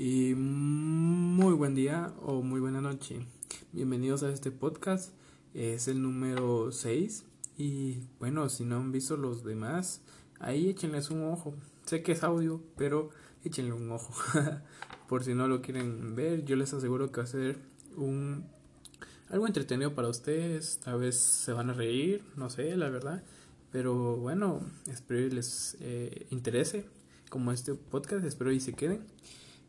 y muy buen día o muy buena noche. Bienvenidos a este podcast. Es el número 6 y bueno, si no han visto los demás, ahí échenles un ojo. Sé que es audio, pero échenle un ojo. Por si no lo quieren ver, yo les aseguro que va a ser un algo entretenido para ustedes. A veces se van a reír, no sé, la verdad. Pero bueno, espero les eh, interese como este podcast, espero y se queden.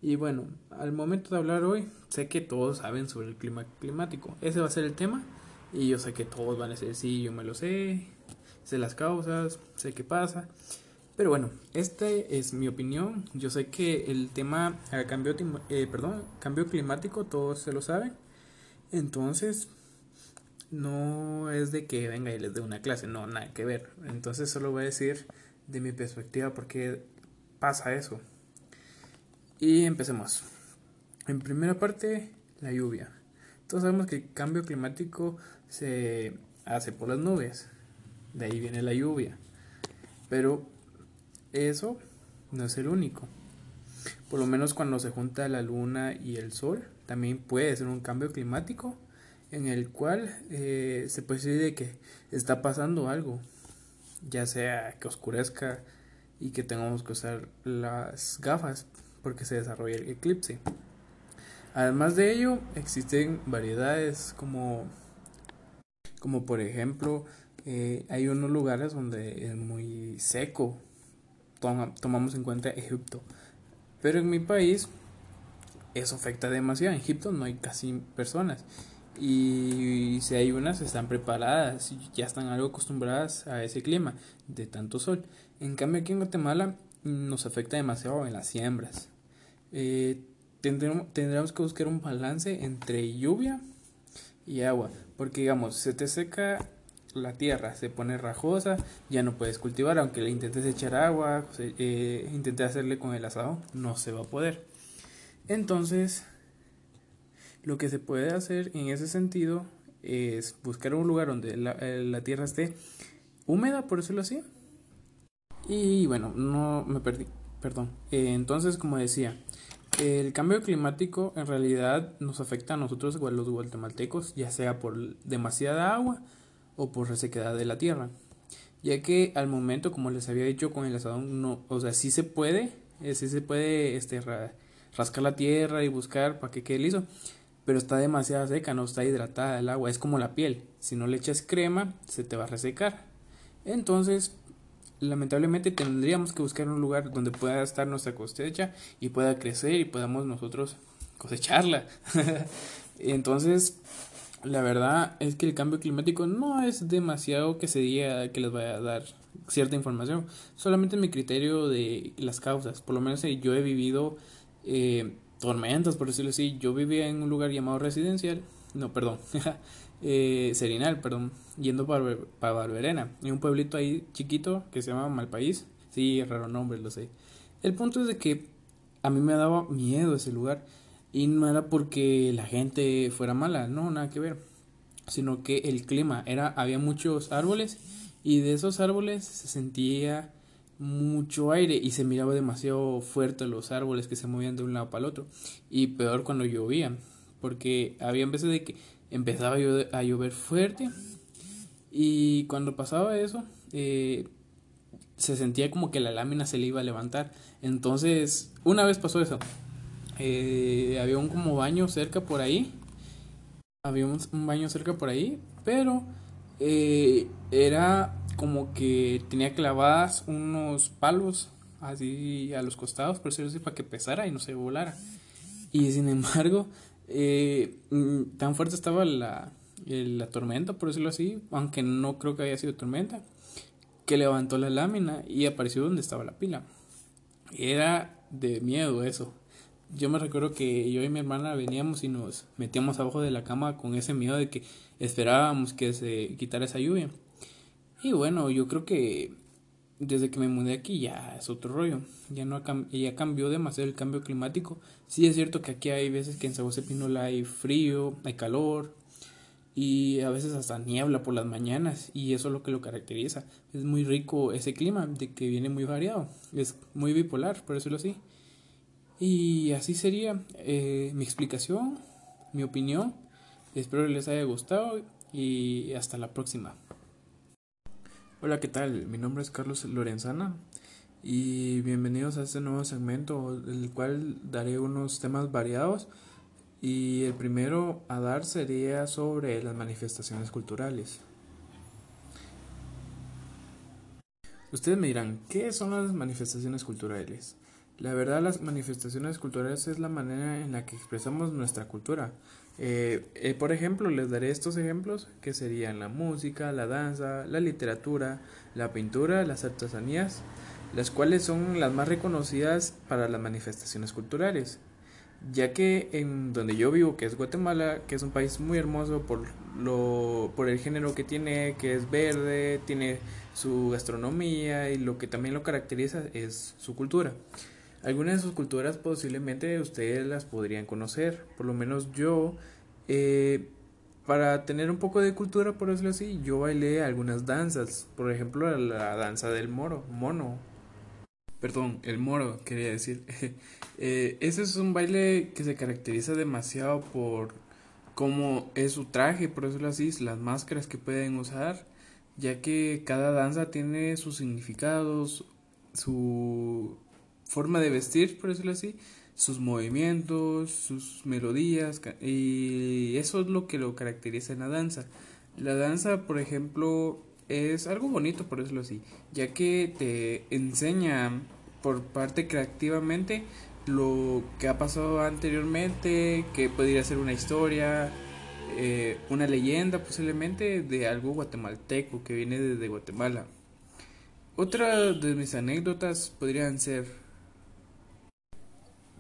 Y bueno, al momento de hablar hoy, sé que todos saben sobre el clima climático. Ese va a ser el tema. Y yo sé que todos van a decir, sí, yo me lo sé, sé las causas, sé qué pasa. Pero bueno, esta es mi opinión. Yo sé que el tema cambio, eh, cambio climático, todos se lo saben. Entonces, no es de que venga y les dé una clase, no, nada que ver. Entonces solo voy a decir de mi perspectiva por qué pasa eso. Y empecemos. En primera parte, la lluvia. Todos sabemos que el cambio climático se hace por las nubes. De ahí viene la lluvia. Pero eso no es el único. Por lo menos cuando se junta la luna y el sol, también puede ser un cambio climático en el cual eh, se puede decir que está pasando algo, ya sea que oscurezca y que tengamos que usar las gafas porque se desarrolla el eclipse. Además de ello, existen variedades como, como por ejemplo, eh, hay unos lugares donde es muy seco, tomamos en cuenta Egipto, pero en mi país eso afecta demasiado, en Egipto no hay casi personas y si hay unas están preparadas y ya están algo acostumbradas a ese clima de tanto sol. En cambio aquí en Guatemala nos afecta demasiado en las siembras. Eh, tendremos, que buscar un balance entre lluvia y agua, porque digamos, se te seca la tierra, se pone rajosa, ya no puedes cultivar, aunque le intentes echar agua, eh, intentes hacerle con el asado, no se va a poder. Entonces, lo que se puede hacer en ese sentido es buscar un lugar donde la, eh, tierra esté húmeda, por decirlo así. Y bueno, no me perdí, perdón. Eh, entonces, como decía, el cambio climático en realidad nos afecta a nosotros, los guatemaltecos, ya sea por demasiada agua o por resequedad de la tierra. Ya que al momento, como les había dicho con el asadón, no, o sea, sí se puede, eh, sí se puede este, rascar la tierra y buscar para que quede liso pero está demasiado seca, no está hidratada el agua, es como la piel, si no le echas crema se te va a resecar. Entonces, lamentablemente tendríamos que buscar un lugar donde pueda estar nuestra cosecha y pueda crecer y podamos nosotros cosecharla. Entonces, la verdad es que el cambio climático no es demasiado que se diga que les vaya a dar cierta información, solamente mi criterio de las causas, por lo menos eh, yo he vivido eh, tormentas, por decirlo así. Yo vivía en un lugar llamado residencial, no, perdón, eh, Serinal, perdón, yendo para, para Barberena, en un pueblito ahí chiquito que se llama Malpaís. Sí, raro nombre, lo sé. El punto es de que a mí me daba miedo ese lugar y no era porque la gente fuera mala, no, nada que ver, sino que el clima era, había muchos árboles y de esos árboles se sentía mucho aire y se miraba demasiado fuerte los árboles que se movían de un lado para el otro y peor cuando llovía porque había veces de que empezaba a llover, fuerte. Y cuando pasaba eso eh, se sentía como que la lámina se le iba a levantar. Entonces una vez pasó eso eh, había un como baño cerca por ahí. Había un, baño cerca por ahí pero eh, era como que tenía clavadas unos palos así a los costados, por decirlo así, para que pesara y no se volara. Y sin embargo, eh, mm, tan fuerte estaba la, la tormenta, por decirlo así, aunque no creo que haya sido tormenta, que levantó la lámina y apareció donde estaba la pila. Era de miedo eso. Yo me recuerdo que yo y mi hermana veníamos y nos metíamos abajo de la cama con ese miedo de que esperábamos que se quitara esa lluvia. Y bueno, yo creo que desde que me mudé aquí ya es otro rollo. Ya no ya cambió demasiado el cambio climático. Sí es cierto que aquí hay veces que en Pinola hay frío, hay calor y a veces hasta niebla por las mañanas y eso es lo que lo caracteriza. Es muy rico ese clima de que viene muy variado. Es muy bipolar, por decirlo así. Y así sería eh, mi explicación, mi opinión. Espero les haya gustado y hasta la próxima. Hola, ¿qué tal? Mi nombre es Carlos Lorenzana y bienvenidos a este nuevo segmento, el cual daré unos temas variados y el primero a dar sería sobre las manifestaciones culturales. Ustedes me dirán, ¿qué son las manifestaciones culturales? La verdad, las manifestaciones culturales es la manera en la que expresamos nuestra cultura. Eh, eh, por ejemplo, les daré estos ejemplos que serían la música, la danza, la literatura, la pintura, las artesanías, las cuales son las más reconocidas para las manifestaciones culturales. Ya que en donde yo vivo, que es Guatemala, que es un país muy hermoso por, lo, por el género que tiene, que es verde, tiene su gastronomía y lo que también lo caracteriza es su cultura. Algunas de sus culturas posiblemente ustedes las podrían conocer, por lo menos yo, eh, para tener un poco de cultura, por decirlo así, yo bailé algunas danzas, por ejemplo la, danza del moro, mono, perdón, el moro quería decir. eh, ese es un baile que se caracteriza demasiado por cómo es su traje, por decirlo así, las máscaras que pueden usar, ya que cada danza tiene sus significados, su forma de vestir, por decirlo así, sus movimientos, sus melodías, y eso es lo que lo caracteriza en la danza. La danza, por ejemplo, es algo bonito, por decirlo así, ya que te enseña por parte creativamente lo que ha pasado anteriormente, que podría ser una historia, eh, una leyenda posiblemente de algo guatemalteco que viene desde Guatemala. Otra de mis anécdotas podrían ser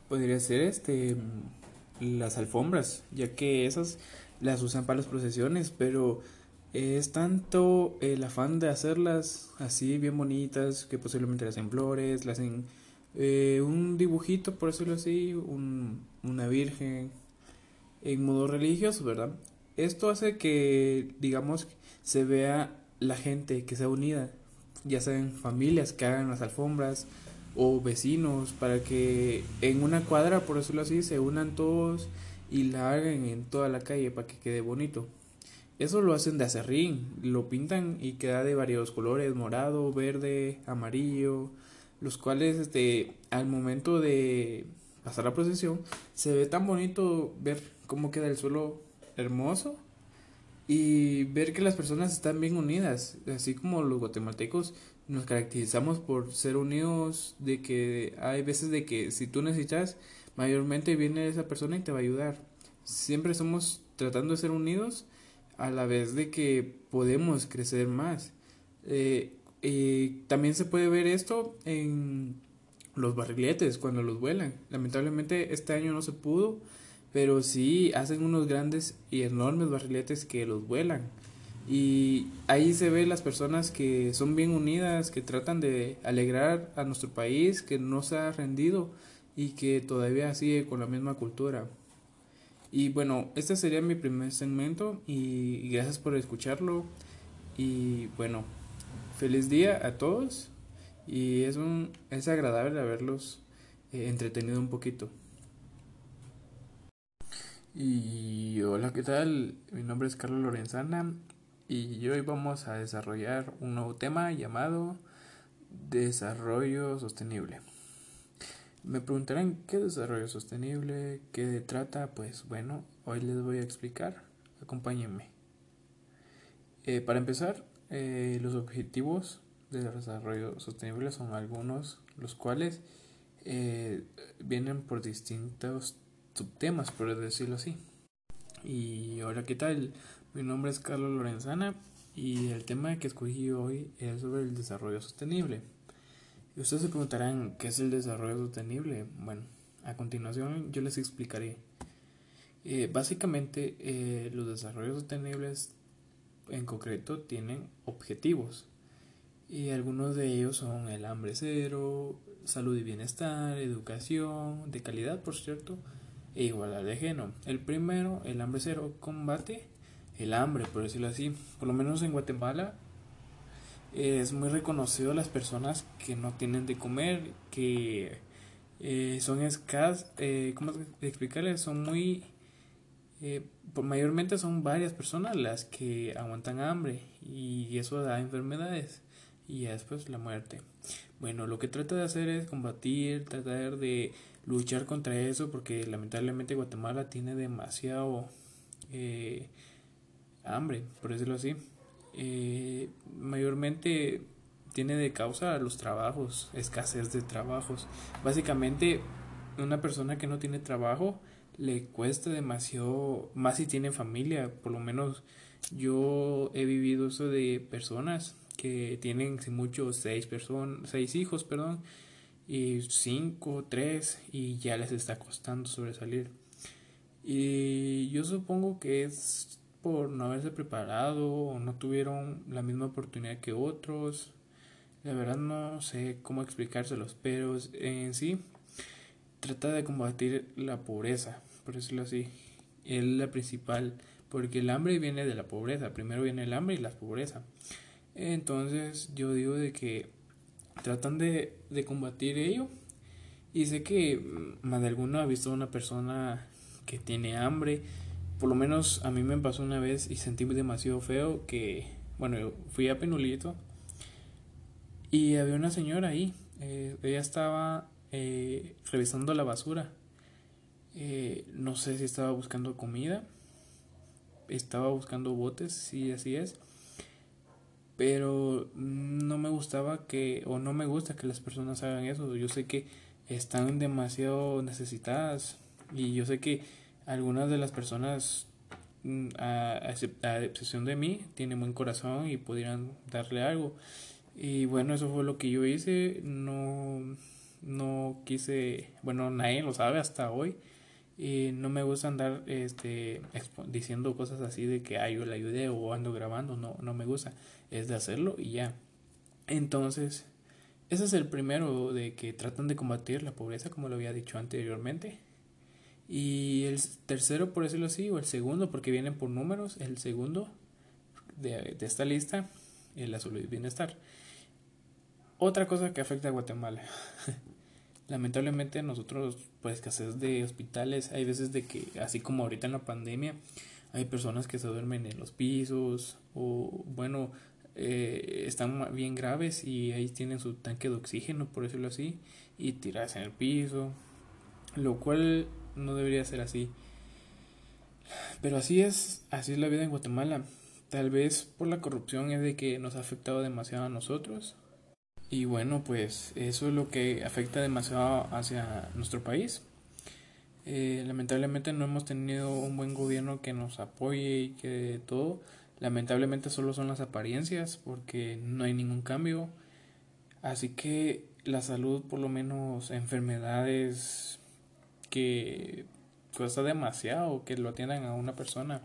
podría ser este las alfombras, ya que esas las usan para las procesiones, pero es tanto el afán de hacerlas así bien bonitas que posiblemente le hacen flores, le hacen eh, un dibujito, por decirlo así, un, una virgen en modo religioso, ¿verdad? Esto hace que, digamos, se vea la gente que sea unida, ya sean familias que hagan las alfombras, o vecinos para que en una cuadra, por decirlo así, se unan todos y la hagan en toda la calle para que quede bonito. Eso lo hacen de acerrín, lo pintan y queda de varios colores, morado, verde, amarillo, los cuales este al momento de pasar la procesión se ve tan bonito ver cómo queda el suelo hermoso y ver que las personas están bien unidas, así como los guatemaltecos nos caracterizamos por ser unidos, de que hay veces de que si tú necesitas, mayormente viene esa persona y te va a ayudar. Siempre somos tratando de ser unidos a la vez de que podemos crecer más. Eh, también se puede ver esto en los barriletes cuando los vuelan. Lamentablemente este año no se pudo, pero sí hacen unos grandes y enormes barriletes que los vuelan. Y ahí se ve las personas que son bien unidas, que tratan de alegrar a nuestro país, que no se ha rendido y que todavía sigue con la misma cultura. Y bueno, este sería mi primer segmento y gracias por escucharlo. Y bueno, feliz día a todos y es, un, es agradable haberlos eh, entretenido un poquito. Y hola, ¿qué tal? Mi nombre es Carlos Lorenzana y hoy vamos a desarrollar un nuevo tema llamado desarrollo sostenible. Me preguntarán qué es desarrollo sostenible, qué trata, pues bueno, hoy les voy a explicar, acompáñenme. Eh, para empezar, eh, los objetivos de desarrollo sostenible son algunos, los cuales eh, vienen por distintos subtemas, por decirlo así. Y ahora, ¿qué tal? Mi nombre es Carlos Lorenzana y el tema que escogí hoy es sobre el desarrollo sostenible. Ustedes se preguntarán, ¿qué es el desarrollo sostenible? Bueno, a continuación yo les explicaré. Eh, básicamente, eh, los desarrollos sostenibles en concreto tienen objetivos y algunos de ellos son el hambre cero, salud y bienestar, educación de calidad, por cierto, e igualdad de género. El primero, el hambre cero, combate el hambre, por decirlo así. Por lo menos en Guatemala es muy reconocido las personas que no tienen de comer, que eh, son escasas, eh, ¿cómo explicarles? Son muy, eh, mayormente son varias personas las que aguantan hambre y eso da enfermedades y después la muerte. Bueno, lo que trata de hacer es combatir, tratar de luchar contra eso porque lamentablemente Guatemala tiene demasiado eh, hambre, por decirlo así. Eh, mayormente tiene de causa los trabajos, escasez de trabajos. Básicamente, una persona que no tiene trabajo le cuesta demasiado, más si tiene familia, por lo menos yo he vivido eso de personas que tienen sin mucho seis personas, seis hijos, perdón, y cinco, tres, y ya les está costando sobresalir. Y yo supongo que es por no haberse preparado o no tuvieron la misma oportunidad que otros. La verdad no sé cómo explicárselos, pero en sí trata de combatir la pobreza, por decirlo así. Es la principal, porque el hambre viene de la pobreza. Primero viene el hambre y la pobreza. Entonces yo digo de que tratan de, de combatir ello. Y sé que más de alguno ha visto a una persona que tiene hambre. Por lo menos a mí me pasó una vez y sentí demasiado feo que, bueno, fui a Penulito y había una señora ahí. Eh, ella estaba eh, revisando la basura. Eh, no sé si estaba buscando comida. Estaba buscando botes, si así es. Pero no me gustaba que, o no me gusta que las personas hagan eso. Yo sé que están demasiado necesitadas. Y yo sé que algunas de las personas, mm, a, a excepción de mí, tienen buen corazón y pudieran darle algo. Y bueno, eso fue lo que yo hice. No, no quise, bueno, nadie lo sabe hasta hoy. Y no me gusta andar este, diciendo cosas así de que ay, yo le ayudé o ando grabando. No, no me gusta. Es de hacerlo y ya. Entonces, ese es el primero de que tratan de combatir la pobreza, como lo había dicho anteriormente. Y el tercero, por decirlo así, o el segundo, porque vienen por números, el segundo de, de esta lista, la salud y bienestar. Otra cosa que afecta a Guatemala. Lamentablemente nosotros, pues escasez de hospitales, hay veces de que, así como ahorita en la pandemia, hay personas que se duermen en los pisos o, bueno, eh, están bien graves y ahí tienen su tanque de oxígeno, por decirlo así, y tiras en el piso, lo cual no debería ser así. Pero así es, así es la vida en Guatemala. Tal vez por la corrupción es de que nos ha afectado demasiado a nosotros, y bueno, pues eso es lo que afecta demasiado hacia nuestro país. Eh, lamentablemente no hemos tenido un buen gobierno que nos apoye y que todo. Lamentablemente solo son las apariencias porque no hay ningún cambio. Así que la salud, por lo menos enfermedades que cuesta demasiado que lo atiendan a una persona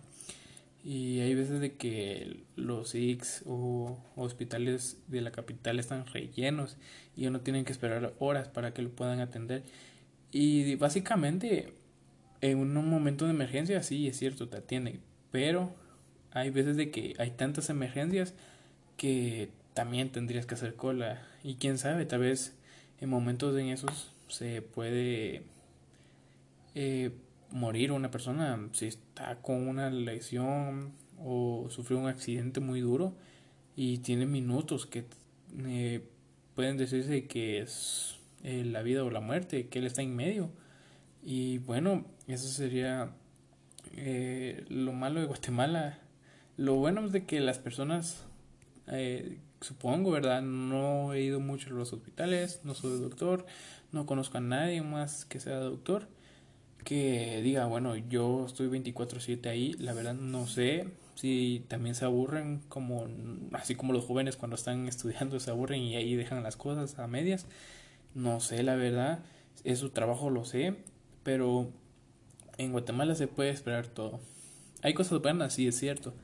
y hay veces de que los IX o hospitales de la capital están rellenos y uno tiene que esperar horas para que lo puedan atender. Y básicamente en un momento de emergencia sí es cierto, te atienden, pero hay veces de que hay tantas emergencias que también tendrías que hacer cola. Y quién sabe, tal vez en momentos en esos se puede eh, morir una persona si está con una lesión o sufrió un accidente muy duro y tiene minutos que eh, pueden decirse que es eh, la vida o la muerte, que él está en medio. Y bueno, eso sería eh, lo malo de Guatemala. Lo bueno es de que las personas, supongo, ¿verdad? No he ido mucho a los hospitales, no soy doctor, no conozco a nadie más que sea doctor que diga, bueno, yo estoy 24/7 ahí, la verdad no sé si también se aburren como así como los jóvenes cuando están estudiando se aburren y ahí dejan las cosas a medias. No sé, la verdad, es su trabajo, lo sé, pero en Guatemala se puede esperar todo. Hay cosas buenas, sí es cierto,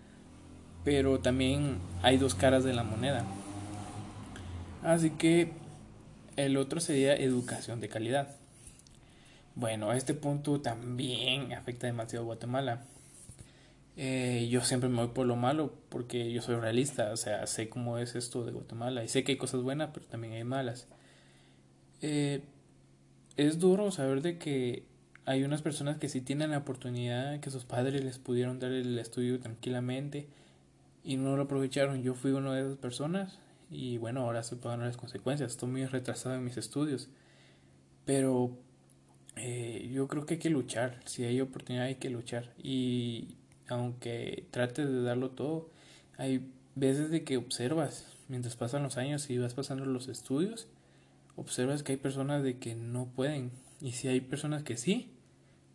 pero también hay dos caras de la moneda. Así que el otro sería educación de calidad. Bueno, este punto también afecta demasiado a Guatemala. Eh, yo siempre me voy por lo malo porque yo soy realista, o sea, sé cómo es esto de Guatemala y sé que hay cosas buenas, pero también hay malas. Eh, es duro saber de que hay unas personas que sí tienen la oportunidad, que sus padres les pudieron dar el estudio tranquilamente y no lo aprovecharon. Yo fui una de esas personas y bueno, ahora estoy pagando las consecuencias. Estoy muy retrasado en mis estudios. Pero eh, yo creo que hay que luchar. Si hay oportunidad hay que luchar. Y aunque trates de darlo todo, hay veces de que observas mientras pasan los años y vas pasando los estudios, observas que hay personas de que no pueden. Y si hay personas que sí,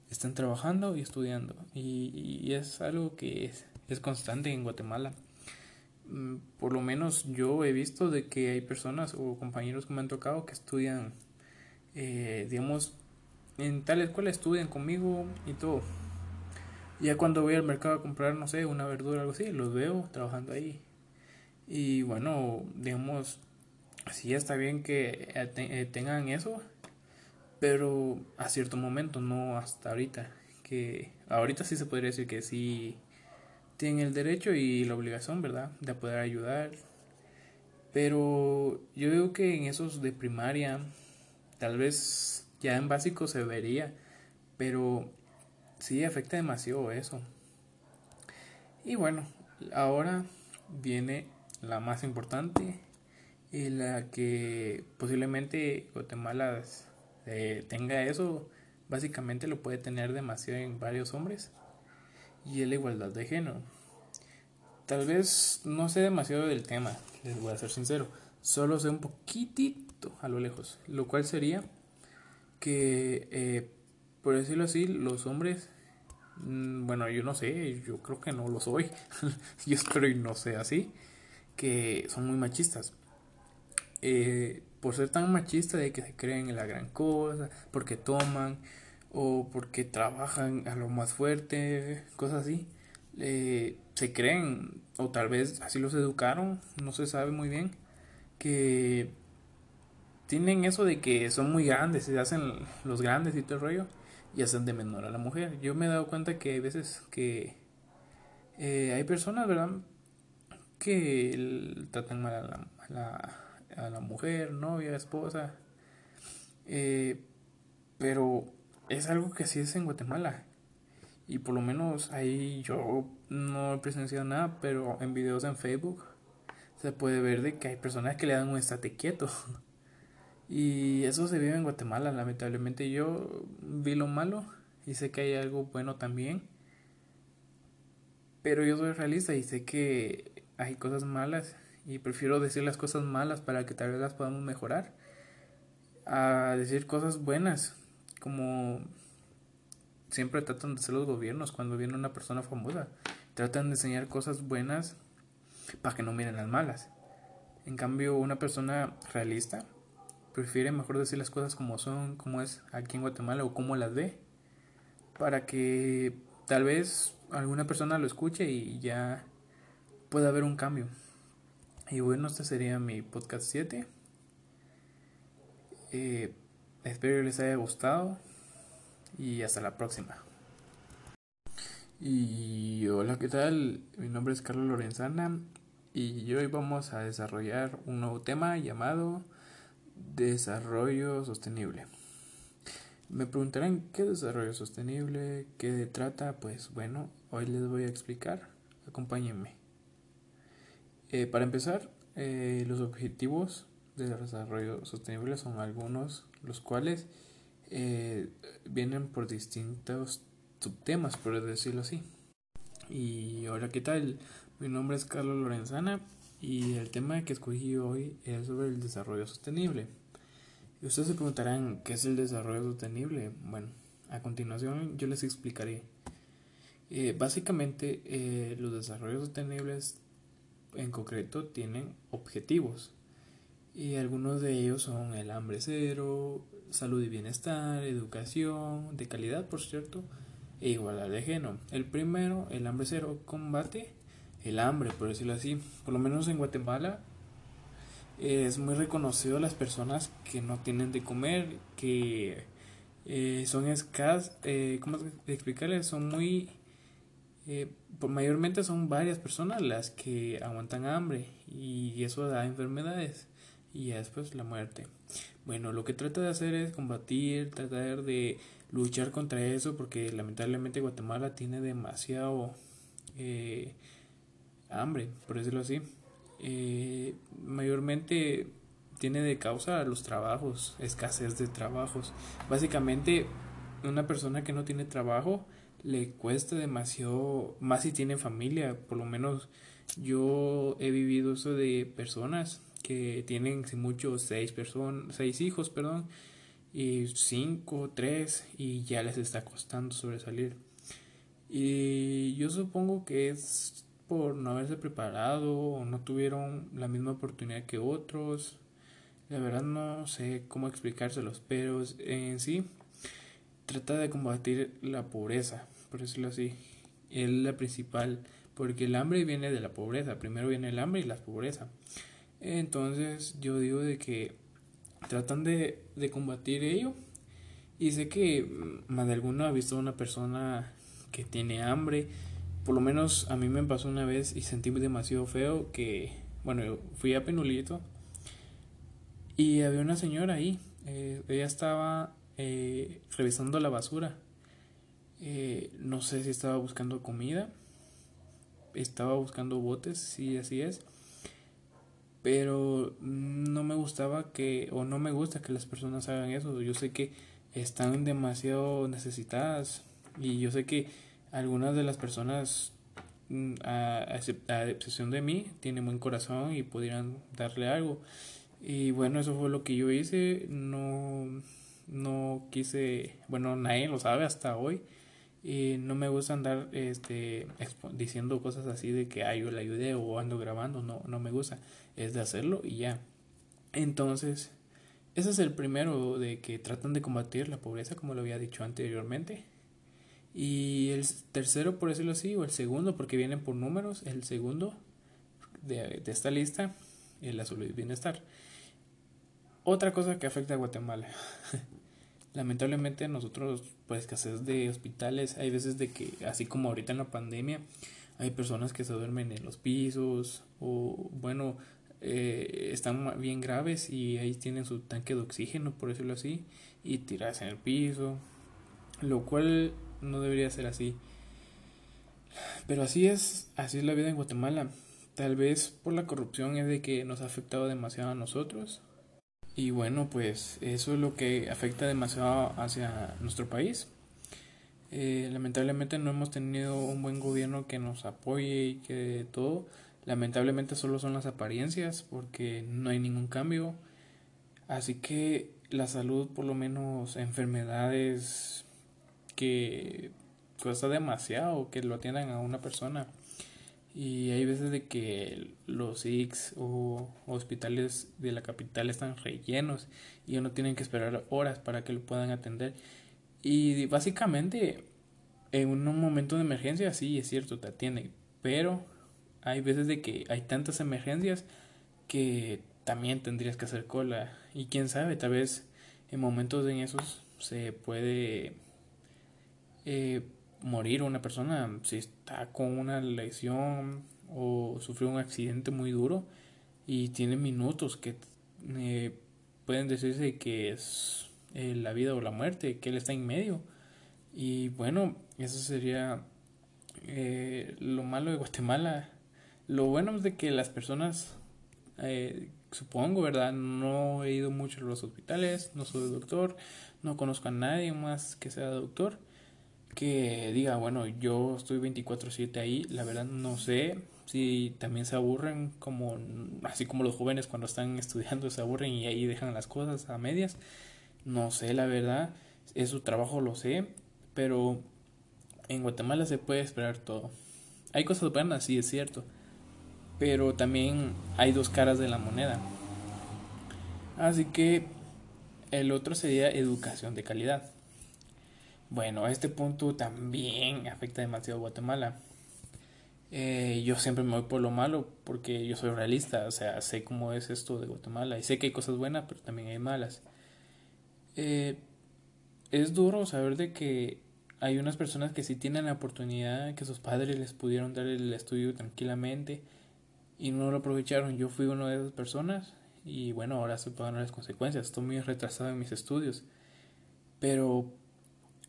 están trabajando y estudiando. Y, es algo que es, es constante en Guatemala. Mm, por lo menos yo he visto de que hay personas o compañeros que me han tocado que estudian, eh, digamos, en tal escuela estudian conmigo y todo. Ya cuando voy al mercado a comprar, no sé, una verdura o algo así, los veo trabajando ahí. Y bueno, digamos, sí está bien que eh, eh, tengan eso, pero a cierto momento, no hasta ahorita. Que ahorita sí se podría decir que sí tienen el derecho y la obligación, ¿verdad?, de poder ayudar. Pero yo veo que en esos de primaria, tal vez ya en básico se vería, pero sí afecta demasiado eso. Y bueno, ahora viene la más importante y la que posiblemente Guatemala eh, tenga eso, básicamente lo puede tener demasiado en varios hombres y es la igualdad de género. Tal vez no sé demasiado del tema, les voy a ser sincero, solo sé un poquitito a lo lejos, lo cual sería que, eh, por decirlo así, los hombres, mm, bueno, yo no sé, yo creo que no lo soy, yo espero y no sea así, que son muy machistas. Eh, por ser tan machistas de que se creen en la gran cosa, porque toman, o porque trabajan a lo más fuerte, cosas así. se creen, o tal vez así los educaron, no se sabe muy bien, que tienen eso de que son muy grandes, se hacen los grandes y todo el rollo, y hacen de menor a la mujer. Yo me he dado cuenta que hay veces que eh, hay personas, ¿verdad?, que tratan mal a la, a la, mujer, novia, esposa, eh, pero es algo que así es en Guatemala. Y por lo menos ahí yo no he presenciado nada, pero en videos en Facebook se puede ver de que hay personas que le dan un estate quieto. Y eso se vive en Guatemala, lamentablemente. Yo vi lo malo y sé que hay algo bueno también. Pero yo soy realista y sé que hay cosas malas y prefiero decir las cosas malas para que tal vez las podamos mejorar a decir cosas buenas como siempre tratan de hacer los gobiernos cuando viene una persona famosa. Tratan de enseñar cosas buenas para que no miren las malas. En cambio, una persona realista prefiere mejor decir las cosas como son, como es aquí en Guatemala o como las ve, para que tal vez alguna persona lo escuche y ya pueda haber un cambio. Y bueno, este sería mi podcast 7. Eh, Espero les haya gustado y hasta la próxima. Y hola, ¿qué tal? Mi nombre es Carlos Lorenzana y hoy vamos a desarrollar un nuevo tema llamado desarrollo sostenible. Me preguntarán qué desarrollo sostenible, qué trata, pues bueno, hoy les voy a explicar. Acompáñenme. Eh, para empezar, eh, los objetivos de desarrollo sostenible son algunos los cuales eh, vienen por distintos subtemas, por decirlo así. Y ahora, ¿qué tal? Mi nombre es Carlos Lorenzana y el tema que escogí hoy es sobre el desarrollo sostenible. Ustedes se preguntarán, ¿qué es el desarrollo sostenible? Bueno, a continuación yo les explicaré. Eh, básicamente, eh, los desarrollos sostenibles en concreto tienen objetivos y algunos de ellos son el hambre cero, salud y bienestar, educación de calidad, por cierto, e igualdad de género. El primero, el hambre cero, combate el hambre, por decirlo así. Por lo menos en Guatemala es muy reconocido las personas que no tienen de comer, que eh, son escasas, eh, ¿cómo explicarles? Son muy... Eh, mayormente son varias personas las que aguantan hambre y eso da enfermedades y después la muerte. Bueno, lo que trata de hacer es combatir, tratar de luchar contra eso, porque lamentablemente Guatemala tiene demasiado eh, hambre, por decirlo así. Eh, mayormente tiene de causa los trabajos, escasez de trabajos. Básicamente, una persona que no tiene trabajo le cuesta demasiado, más si tiene familia, por lo menos yo he vivido eso de personas que tienen si mucho seis personas, seis hijos, perdón, y cinco, tres, y ya les está costando sobresalir. Y yo supongo que es por no haberse preparado o no tuvieron la misma oportunidad que otros. La verdad no sé cómo explicárselos, pero en sí trata de combatir la pobreza, por decirlo así. Es la principal, porque el hambre viene de la pobreza. Primero viene el hambre y la pobreza. Entonces yo digo de que tratan de, de combatir ello. Y sé que más de alguno ha visto a una persona que tiene hambre. Por lo menos a mí me pasó una vez y sentí demasiado feo que, bueno, fui a Penulito y había una señora ahí. Eh, ella estaba eh, revisando la basura. Eh, no sé si estaba buscando comida. Estaba buscando botes, sí, así es. Pero no me gustaba que, o no me gusta que las personas hagan eso. Yo sé que están demasiado necesitadas. Y yo sé que algunas de las personas, mm, a, a, excepción de mí, tienen buen corazón y pudieran darle algo. Y bueno, eso fue lo que yo hice. No, no quise, bueno, nadie lo sabe hasta hoy. Y no me gusta andar este, diciendo cosas así de que ay, yo le ayudé o ando grabando. No, no me gusta. Es de hacerlo y ya. Entonces, ese es el primero de que tratan de combatir la pobreza, como lo había dicho anteriormente. Y el tercero, por decirlo así, o el segundo, porque vienen por números, el segundo de, de esta lista, es la salud y bienestar. Otra cosa que afecta a Guatemala. Lamentablemente nosotros, pues escasez de hospitales, hay veces de que, así como ahorita en la pandemia, hay personas que se duermen en los pisos o, bueno, eh, están bien graves y ahí tienen su tanque de oxígeno, por decirlo así, y tiras en el piso, lo cual no debería ser así. Pero así es, así es la vida en Guatemala. Tal vez por la corrupción es de que nos ha afectado demasiado a nosotros, y bueno, pues eso es lo que afecta demasiado hacia nuestro país. Eh, lamentablemente no hemos tenido un buen gobierno que nos apoye y que todo. Lamentablemente solo son las apariencias porque no hay ningún cambio. Así que la salud, por lo menos enfermedades que cuesta demasiado que lo atiendan a una persona y hay veces de que los IX o hospitales de la capital están rellenos y uno tiene que esperar horas para que lo puedan atender. Y básicamente en un momento de emergencia sí es cierto, te atienden, pero hay veces de que hay tantas emergencias que también tendrías que hacer cola y quién sabe, tal vez en momentos en esos se puede eh, morir una persona si está con una lesión o sufrió un accidente muy duro y tiene minutos que eh, pueden decirse que es eh, la vida o la muerte, que él está en medio. Y bueno, eso sería eh, lo malo de Guatemala. Lo bueno es de que las personas, supongo, ¿verdad? No he ido mucho a los hospitales, no soy doctor, no conozco a nadie más que sea doctor que diga, bueno, yo estoy 24/7 ahí, la verdad no sé si también se aburren como así como los jóvenes cuando están estudiando se aburren y ahí dejan las cosas a medias. No sé, la verdad, es su trabajo, lo sé, pero en Guatemala se puede esperar todo. Hay cosas buenas, sí es cierto, pero también hay dos caras de la moneda. Así que el otro sería educación de calidad. Bueno, este punto también afecta demasiado a Guatemala. Eh, yo siempre me voy por lo malo porque yo soy realista, o sea, sé cómo es esto de Guatemala y sé que hay cosas buenas, pero también hay malas. Eh, es duro saber de que hay unas personas que sí tienen la oportunidad, que sus padres les pudieron dar el estudio tranquilamente y no lo aprovecharon. Yo fui una de esas personas y bueno, ahora estoy pagando las consecuencias. Estoy muy retrasado en mis estudios. Pero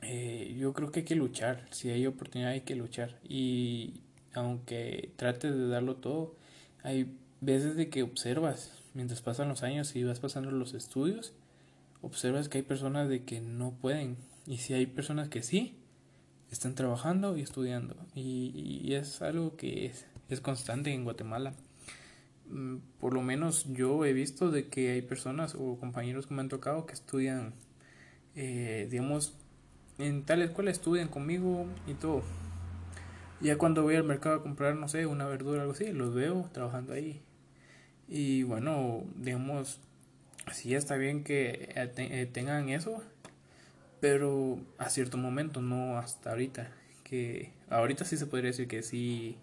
eh, yo creo que hay que luchar. Si hay oportunidad hay que luchar. Y aunque trates de darlo todo, hay veces de que observas, mientras pasan los años y vas pasando los estudios, observas que hay personas de que no pueden. Y si hay personas que sí, están trabajando y estudiando. Y, es algo que es, es constante en Guatemala. Mm, por lo menos yo he visto de que hay personas o compañeros que me han tocado que estudian, eh, digamos, en tal escuela estudian conmigo y todo. Ya cuando voy al mercado a comprar, no sé, una verdura o algo así, los veo trabajando ahí. Y bueno, digamos, sí está bien que eh, eh, tengan eso, pero a cierto momento, no hasta ahorita. Que ahorita sí se podría decir que sí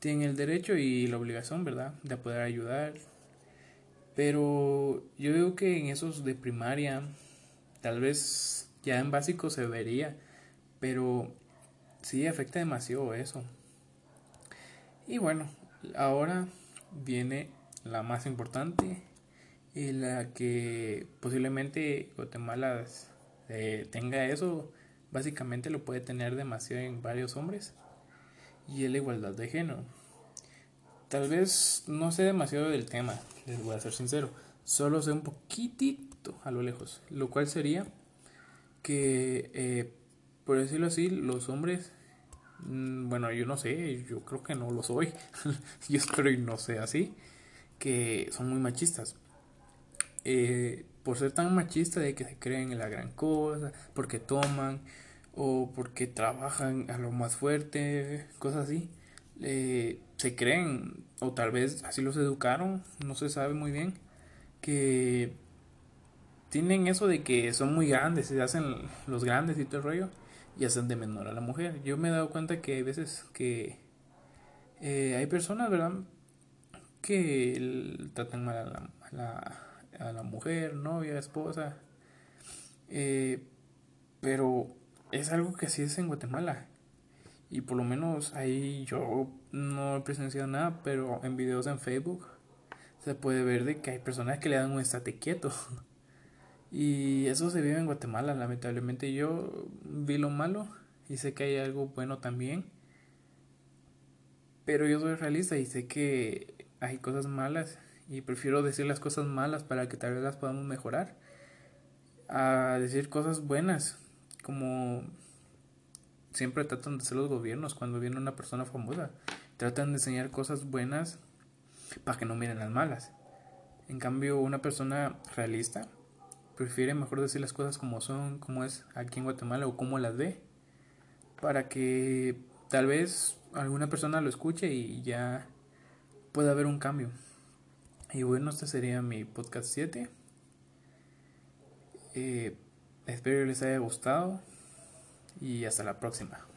tienen el derecho y la obligación, ¿verdad?, de poder ayudar. Pero yo digo que en esos de primaria, tal vez ya en básico se vería, pero sí afecta demasiado eso. Y bueno, ahora viene la más importante y la que posiblemente Guatemala eh, tenga eso, básicamente lo puede tener demasiado en varios hombres y es la igualdad de género. Tal vez no sé demasiado del tema, les voy a ser sincero, solo sé un poquitito a lo lejos, lo cual sería que, eh, por decirlo así, los hombres, mm, bueno, yo no sé, yo creo que no lo soy, yo espero y no sé así, que son muy machistas. Eh, por ser tan machistas de que se creen en la gran cosa, porque toman, o porque trabajan a lo más fuerte, cosas así. se creen, o tal vez así los educaron, no se sabe muy bien, que tienen eso de que son muy grandes, se hacen los grandes y todo el rollo, y hacen de menor a la mujer. Yo me he dado cuenta que hay veces que eh, hay personas, ¿verdad?, que tratan mal a la, a la, mujer, novia, esposa, eh, pero es algo que sí es en Guatemala. Y por lo menos ahí yo no he presenciado nada, pero en videos en Facebook se puede ver de que hay personas que le dan un estate quieto. Y eso se vive en Guatemala, lamentablemente. Yo vi lo malo y sé que hay algo bueno también. Pero yo soy realista y sé que hay cosas malas y prefiero decir las cosas malas para que tal vez las podamos mejorar a decir cosas buenas como siempre tratan de hacer los gobiernos cuando viene una persona famosa. Tratan de enseñar cosas buenas para que no miren las malas. En cambio, una persona realista prefiere mejor decir las cosas como son, como es aquí en Guatemala o como las ve, para que tal vez alguna persona lo escuche y ya pueda haber un cambio. Y bueno, este sería mi podcast 7. Eh, Espero les haya gustado y hasta la próxima.